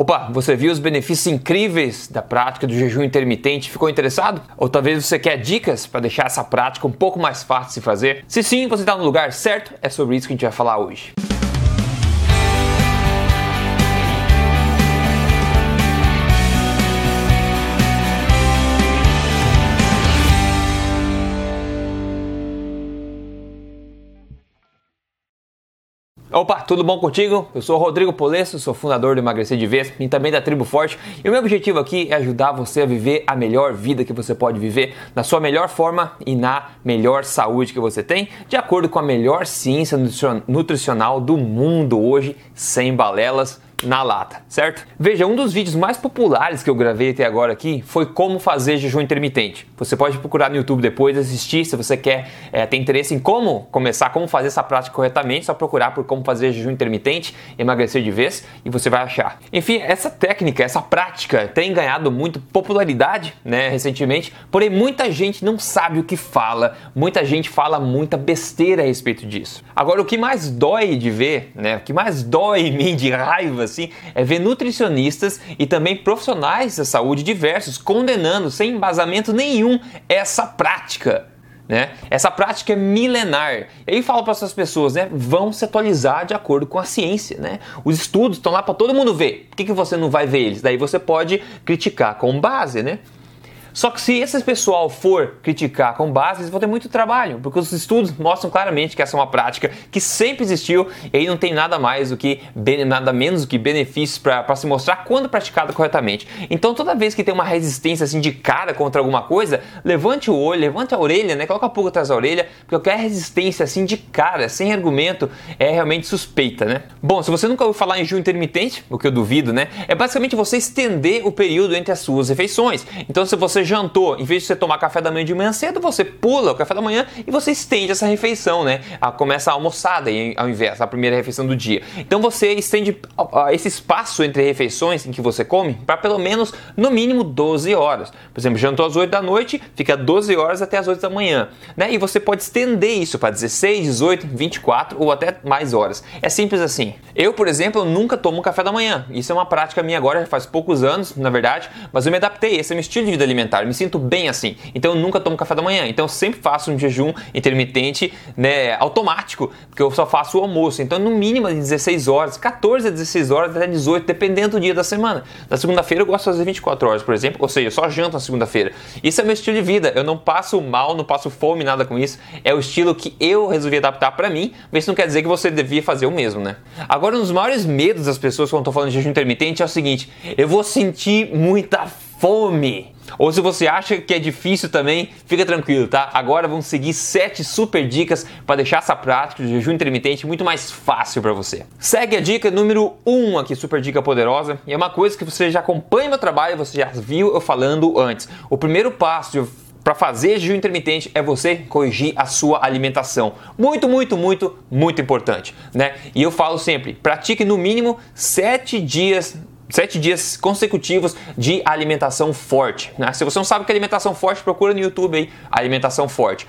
Opa, você viu os benefícios incríveis da prática do jejum intermitente? Ficou interessado? Ou talvez você quer dicas para deixar essa prática um pouco mais fácil de fazer? Se sim, você está no lugar certo. É sobre isso que a gente vai falar hoje. Opa, tudo bom contigo? Eu sou Rodrigo Polesso, sou fundador do Emagrecer de Vez e também da Tribo Forte. E o meu objetivo aqui é ajudar você a viver a melhor vida que você pode viver, na sua melhor forma e na melhor saúde que você tem, de acordo com a melhor ciência nutricional do mundo hoje, sem balelas, na lata, certo? Veja, um dos vídeos mais populares que eu gravei até agora aqui foi como fazer jejum intermitente. Você pode procurar no YouTube depois, assistir se você quer é, ter interesse em como começar, como fazer essa prática corretamente, só procurar por como fazer jejum intermitente, emagrecer de vez e você vai achar. Enfim, essa técnica, essa prática tem ganhado muito popularidade, né, recentemente, porém muita gente não sabe o que fala, muita gente fala muita besteira a respeito disso. Agora, o que mais dói de ver, né, o que mais dói em mim de raiva assim, é ver nutricionistas e também profissionais da saúde diversos condenando sem embasamento nenhum essa prática. Né? Essa prática é milenar. E aí fala para essas pessoas, né? Vão se atualizar de acordo com a ciência, né? Os estudos estão lá para todo mundo ver. Por que, que você não vai ver eles? Daí você pode criticar com base, né? Só que se esse pessoal for criticar com base, eles vão ter muito trabalho, porque os estudos mostram claramente que essa é uma prática que sempre existiu e aí não tem nada mais do que nada menos do que benefícios para se mostrar quando praticada corretamente. Então toda vez que tem uma resistência assim de cara contra alguma coisa, levante o olho, levante a orelha, né? Coloca a pulga atrás da orelha, porque qualquer resistência assim de cara, sem argumento, é realmente suspeita, né? Bom, se você nunca ouviu falar em jejum intermitente, o que eu duvido, né? É basicamente você estender o período entre as suas refeições. Então se você jantou, em vez de você tomar café da manhã de manhã cedo, você pula o café da manhã e você estende essa refeição, né? A, começa a almoçada ao invés da primeira refeição do dia. Então você estende esse espaço entre refeições em que você come para pelo menos, no mínimo, 12 horas. Por exemplo, jantou às 8 da noite, fica 12 horas até as 8 da manhã. Né? E você pode estender isso para 16, 18, 24 ou até mais horas. É simples assim. Eu, por exemplo, nunca tomo café da manhã. Isso é uma prática minha agora, faz poucos anos, na verdade, mas eu me adaptei. Esse é meu estilo de vida alimentar alimentar. Eu me sinto bem assim. Então eu nunca tomo café da manhã. Então eu sempre faço um jejum intermitente, né, automático, porque eu só faço o almoço. Então no mínimo 16 horas, 14 a 16 horas até 18, dependendo do dia da semana. Na segunda-feira eu gosto de fazer 24 horas, por exemplo, ou seja, eu só janto na segunda-feira. Isso é meu estilo de vida. Eu não passo mal, não passo fome, nada com isso. É o estilo que eu resolvi adaptar para mim, mas isso não quer dizer que você devia fazer o mesmo, né? Agora, um dos maiores medos das pessoas quando estão falando de jejum intermitente é o seguinte: eu vou sentir muita fome. Ou se você acha que é difícil também, fica tranquilo, tá? Agora vamos seguir 7 super dicas para deixar essa prática de jejum intermitente muito mais fácil para você. Segue a dica número 1 um aqui, super dica poderosa, e é uma coisa que você já acompanha meu trabalho, você já viu eu falando antes. O primeiro passo para fazer jejum intermitente é você corrigir a sua alimentação. Muito, muito, muito, muito importante, né? E eu falo sempre, pratique no mínimo 7 dias sete dias consecutivos de alimentação forte. Né? Se você não sabe o que é alimentação forte, procura no YouTube aí, alimentação forte.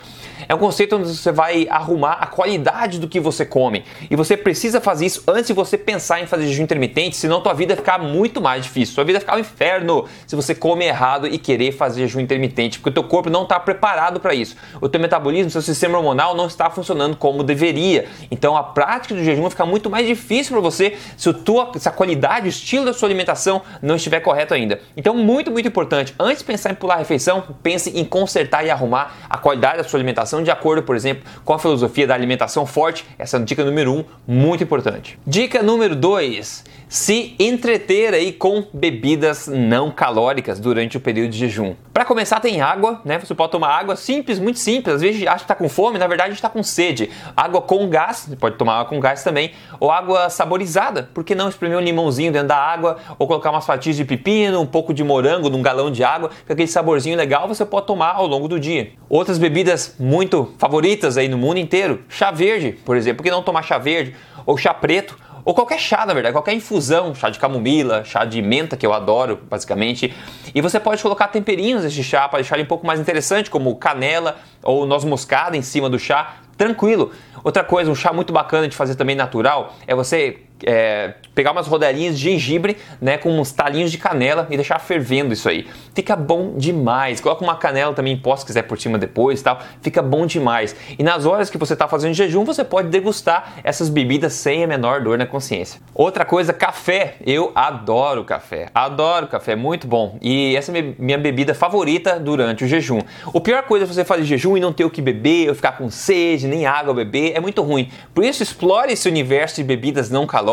É um conceito onde você vai arrumar a qualidade do que você come. E você precisa fazer isso antes de você pensar em fazer jejum intermitente, senão tua vida vai ficar muito mais difícil. Sua vida vai ficar um inferno se você come errado e querer fazer jejum intermitente, porque o teu corpo não está preparado para isso. O teu metabolismo, seu sistema hormonal não está funcionando como deveria. Então a prática do jejum vai ficar muito mais difícil para você se, tua, se a qualidade, o estilo da sua alimentação não estiver correto ainda. Então muito, muito importante, antes de pensar em pular a refeição, pense em consertar e arrumar a qualidade da sua alimentação alimentação de acordo, por exemplo, com a filosofia da alimentação forte. Essa é a dica número um, muito importante. Dica número dois: se entreter aí com bebidas não calóricas durante o período de jejum. Para começar, tem água, né? Você pode tomar água simples, muito simples. Às vezes acha que está com fome, na verdade está com sede. Água com gás, você pode tomar água com gás também, ou água saborizada. Por que não espremer um limãozinho dentro da água, ou colocar umas fatias de pepino, um pouco de morango num galão de água, com aquele saborzinho legal você pode tomar ao longo do dia. Outras bebidas muito favoritas aí no mundo inteiro. Chá verde, por exemplo. Por que não tomar chá verde? Ou chá preto? Ou qualquer chá, na verdade, qualquer infusão, chá de camomila, chá de menta, que eu adoro, basicamente. E você pode colocar temperinhos nesse chá para deixar ele um pouco mais interessante, como canela ou noz moscada em cima do chá, tranquilo. Outra coisa, um chá muito bacana de fazer também natural, é você é, pegar umas rodelinhas de gengibre, né, com uns talinhos de canela e deixar fervendo isso aí. Fica bom demais. Coloca uma canela também em pó se quiser por cima depois, tal. Fica bom demais. E nas horas que você está fazendo jejum, você pode degustar essas bebidas sem a menor dor na consciência. Outra coisa, café. Eu adoro café. Adoro café, muito bom. E essa é minha bebida favorita durante o jejum. O pior coisa é você fazer jejum e não ter o que beber, ou ficar com sede, nem água beber, é muito ruim. Por isso explore esse universo de bebidas não calóricas,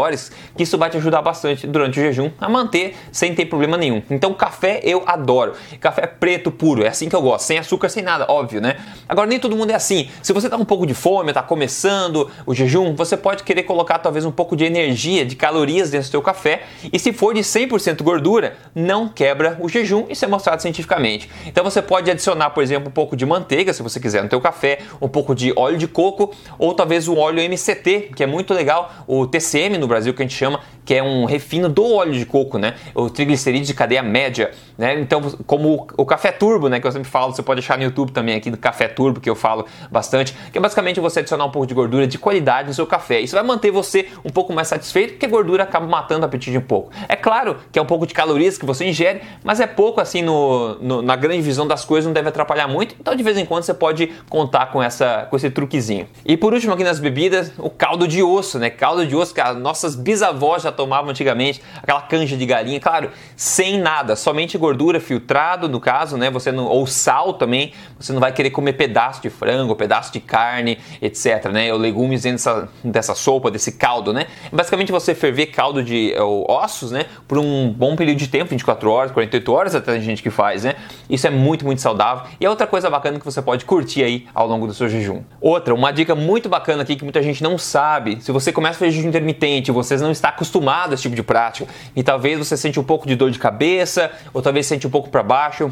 que isso vai te ajudar bastante durante o jejum a manter sem ter problema nenhum. Então, café eu adoro. Café preto puro, é assim que eu gosto, sem açúcar, sem nada, óbvio, né? Agora, nem todo mundo é assim. Se você tá um pouco de fome, tá começando o jejum, você pode querer colocar talvez um pouco de energia, de calorias dentro do seu café. E se for de 100% gordura, não quebra o jejum. Isso é mostrado cientificamente. Então, você pode adicionar, por exemplo, um pouco de manteiga, se você quiser, no teu café, um pouco de óleo de coco ou talvez o óleo MCT, que é muito legal, o TCM no Brasil que a gente chama, que é um refino do óleo de coco, né? O triglicerídeos de cadeia média, né? Então, como o café turbo, né, que eu sempre falo, você pode achar no YouTube também aqui do café turbo que eu falo bastante, que é basicamente você adicionar um pouco de gordura de qualidade no seu café. Isso vai manter você um pouco mais satisfeito, porque a gordura acaba matando o apetite um pouco. É claro que é um pouco de calorias que você ingere, mas é pouco assim no, no, na grande visão das coisas, não deve atrapalhar muito. Então, de vez em quando você pode contar com essa com esse truquezinho. E por último aqui nas bebidas, o caldo de osso, né? Caldo de osso que as nossas bisavós já tomavam antigamente, aquela canja de galinha, claro, sem nada, somente gordura filtrado, no caso, né? Você não, ou sal também, você não vai querer comer pedaço de frango, pedaço de carne, etc, né? Ou legumes dentro dessa, dessa sopa, desse caldo, né? Basicamente você ferver caldo de ou, ossos, né? Por um bom período de tempo, 24 horas, 48 horas, até tem gente que faz, né? Isso é muito, muito saudável. E é outra coisa bacana que você pode curtir aí ao longo do seu jejum. Outra, uma dica muito bacana aqui que muita gente não sabe, se você começa a fazer jejum intermitente, você não está acostumado a esse tipo de prática e talvez você sente um pouco de dor de cabeça ou talvez sente um pouco para baixo,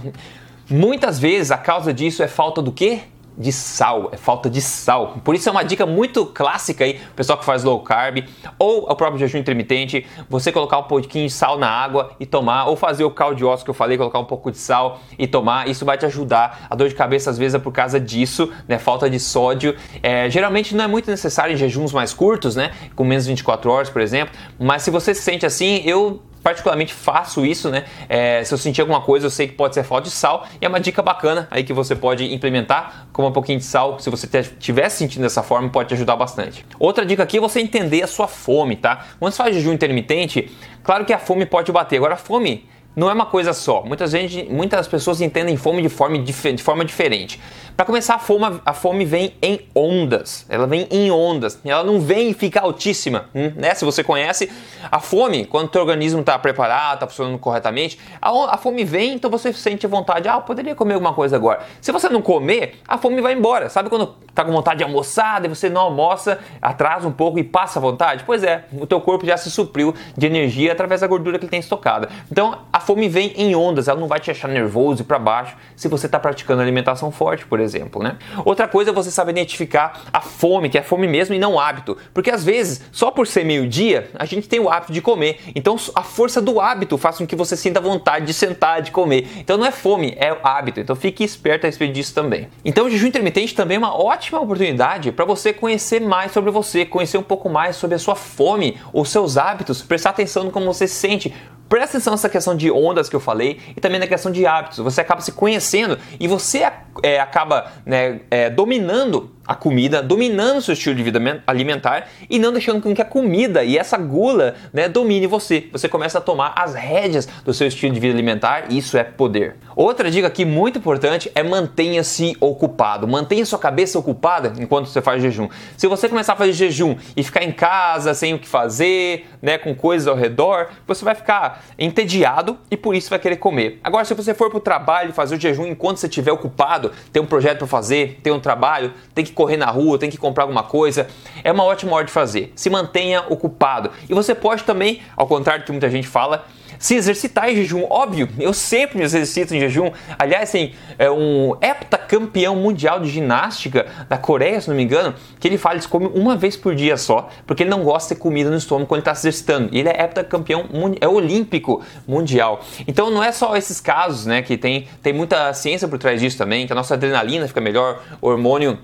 muitas vezes a causa disso é falta do quê? de sal, é falta de sal. Por isso é uma dica muito clássica aí, pessoal que faz low carb ou o próprio jejum intermitente, você colocar um pouquinho de sal na água e tomar, ou fazer o caldo de ossos que eu falei, colocar um pouco de sal e tomar, isso vai te ajudar. A dor de cabeça às vezes é por causa disso, né? Falta de sódio. É, geralmente não é muito necessário em jejuns mais curtos, né? Com menos de 24 horas, por exemplo. Mas se você se sente assim, eu particularmente faço isso, né? É, se eu sentir alguma coisa, eu sei que pode ser falta de sal e é uma dica bacana aí que você pode implementar com um pouquinho de sal. Se você estiver sentindo dessa forma, pode te ajudar bastante. Outra dica aqui é você entender a sua fome, tá? Quando você faz jejum intermitente, claro que a fome pode bater. Agora, a fome não é uma coisa só. Muitas, gente, muitas pessoas entendem fome de forma, de forma diferente. Para começar, a fome, a fome vem em ondas. Ela vem em ondas. Ela não vem e fica altíssima. Hum, né? Se você conhece, a fome, quando o organismo está preparado, está funcionando corretamente, a, a, fome vem, então você sente vontade. Ah, eu poderia comer alguma coisa agora. Se você não comer, a fome vai embora. Sabe quando está com vontade de almoçar, e você não almoça, atrasa um pouco e passa a vontade? Pois é, o teu corpo já se supriu de energia através da gordura que ele tem estocada. Então, a fome vem em ondas. Ela não vai te deixar nervoso e para baixo se você está praticando alimentação forte, por exemplo, né? Outra coisa é você saber identificar a fome, que é fome mesmo e não hábito, porque às vezes, só por ser meio-dia, a gente tem o hábito de comer. Então, a força do hábito faz com que você sinta vontade de sentar, de comer. Então, não é fome, é hábito. Então, fique esperto a respeito disso também. Então, o jejum intermitente também é uma ótima oportunidade para você conhecer mais sobre você, conhecer um pouco mais sobre a sua fome, os seus hábitos, prestar atenção no como você se sente, Presta atenção nessa questão de ondas que eu falei e também na questão de hábitos. Você acaba se conhecendo e você é, acaba né, é, dominando a comida, dominando seu estilo de vida alimentar e não deixando com que a comida e essa gula né, domine você. Você começa a tomar as rédeas do seu estilo de vida alimentar e isso é poder. Outra dica aqui muito importante é mantenha-se ocupado. Mantenha sua cabeça ocupada enquanto você faz jejum. Se você começar a fazer jejum e ficar em casa sem o que fazer, né, com coisas ao redor, você vai ficar entediado e por isso vai querer comer. Agora, se você for para o trabalho fazer o jejum enquanto você estiver ocupado, tem um projeto para fazer, tem um trabalho, tem que correr na rua, tem que comprar alguma coisa, é uma ótima hora de fazer. Se mantenha ocupado. E você pode também, ao contrário do que muita gente fala, se exercitar em jejum. Óbvio, eu sempre me exercito em jejum. Aliás, tem é um heptacampeão mundial de ginástica da Coreia, se não me engano, que ele fala que come uma vez por dia só, porque ele não gosta de comida no estômago quando está se exercitando. E ele é heptacampeão é olímpico mundial. Então não é só esses casos, né, que tem, tem muita ciência por trás disso também, que a nossa adrenalina fica melhor, o hormônio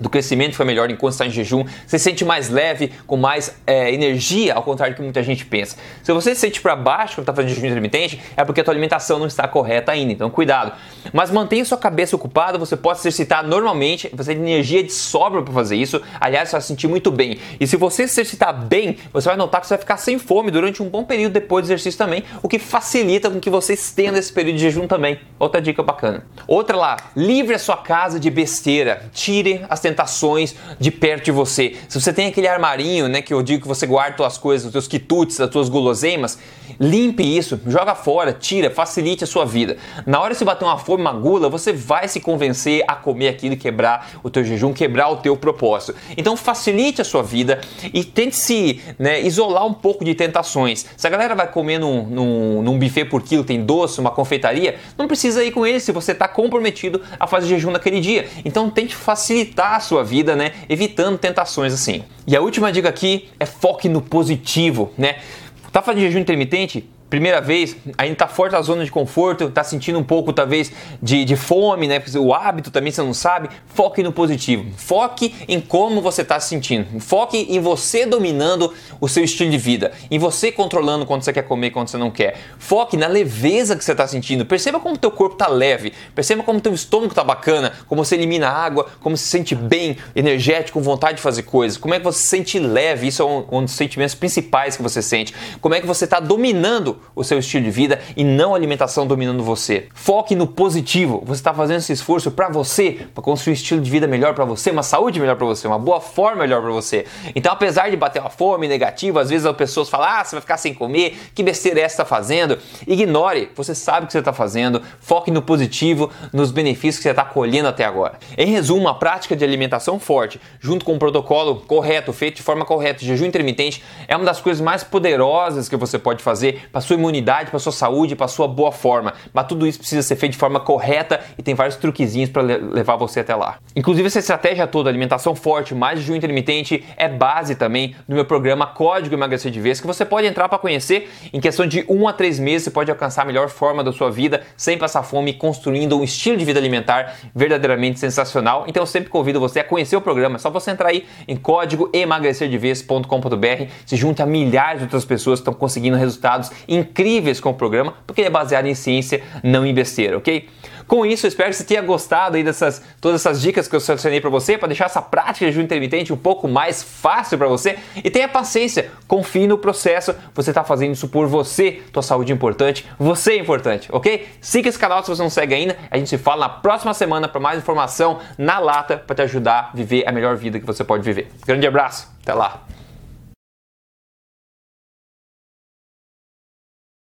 do crescimento foi melhor enquanto está em jejum, você se sente mais leve, com mais é, energia, ao contrário do que muita gente pensa. Se você se sente para baixo quando está fazendo jejum intermitente, é porque a tua alimentação não está correta ainda, então cuidado. Mas mantenha sua cabeça ocupada, você pode exercitar normalmente, você tem energia de sobra para fazer isso, aliás, você vai se sentir muito bem. E se você se exercitar bem, você vai notar que você vai ficar sem fome durante um bom período depois do exercício também, o que facilita com que você estenda esse período de jejum também. Outra dica bacana. Outra lá, livre a sua casa de besteira, tire as tentações de perto de você. Se você tem aquele armarinho, né, que eu digo que você guarda suas coisas, os seus quitutes, as suas guloseimas, limpe isso, joga fora, tira, facilite a sua vida. Na hora de você bater uma fome, uma gula, você vai se convencer a comer aquilo quebrar o teu jejum, quebrar o teu propósito. Então facilite a sua vida e tente se né, isolar um pouco de tentações. Se a galera vai comer num, num, num buffet por quilo, tem doce, uma confeitaria, não precisa ir com eles se você está comprometido a fazer jejum naquele dia. Então tente facilitar a sua vida, né? Evitando tentações assim. E a última dica aqui é foque no positivo, né? Tá fazendo jejum intermitente? Primeira vez, ainda tá forte a zona de conforto, tá sentindo um pouco talvez de, de fome, né? O hábito também você não sabe. Foque no positivo. Foque em como você está se sentindo. Foque em você dominando o seu estilo de vida, em você controlando quando você quer comer, quando você não quer. Foque na leveza que você está sentindo. Perceba como teu corpo tá leve. Perceba como teu estômago tá bacana, como você elimina água, como se sente bem, energético, com vontade de fazer coisas. Como é que você se sente leve? Isso é um, um dos sentimentos principais que você sente. Como é que você está dominando o seu estilo de vida e não a alimentação dominando você. Foque no positivo. Você está fazendo esse esforço para você, para construir um estilo de vida melhor para você, uma saúde melhor para você, uma boa forma melhor para você. Então, apesar de bater uma fome negativa, às vezes as pessoas falam: "Ah, você vai ficar sem comer, que besteira é essa está fazendo?". Ignore. Você sabe o que você está fazendo. Foque no positivo, nos benefícios que você está colhendo até agora. Em resumo, uma prática de alimentação forte, junto com um protocolo correto, feito de forma correta, jejum intermitente, é uma das coisas mais poderosas que você pode fazer para sua imunidade, para sua saúde, para sua boa forma. Mas tudo isso precisa ser feito de forma correta e tem vários truquezinhos para levar você até lá. Inclusive essa estratégia toda, alimentação forte, mais jejum intermitente, é base também no meu programa Código Emagrecer de Vez, que você pode entrar para conhecer. Em questão de um a três meses, você pode alcançar a melhor forma da sua vida sem passar fome, construindo um estilo de vida alimentar verdadeiramente sensacional. Então eu sempre convido você a conhecer o programa. É só você entrar aí em código emagrecerdevez.com.br, se junta a milhares de outras pessoas que estão conseguindo resultados incríveis com o programa, porque ele é baseado em ciência, não em besteira, ok? Com isso, espero que você tenha gostado aí dessas todas essas dicas que eu selecionei para você, para deixar essa prática de jejum intermitente um pouco mais fácil para você. E tenha paciência, confie no processo. Você está fazendo isso por você, tua saúde é importante, você é importante, ok? Siga esse canal se você não segue ainda. A gente se fala na próxima semana para mais informação na lata para te ajudar a viver a melhor vida que você pode viver. Grande abraço, até lá.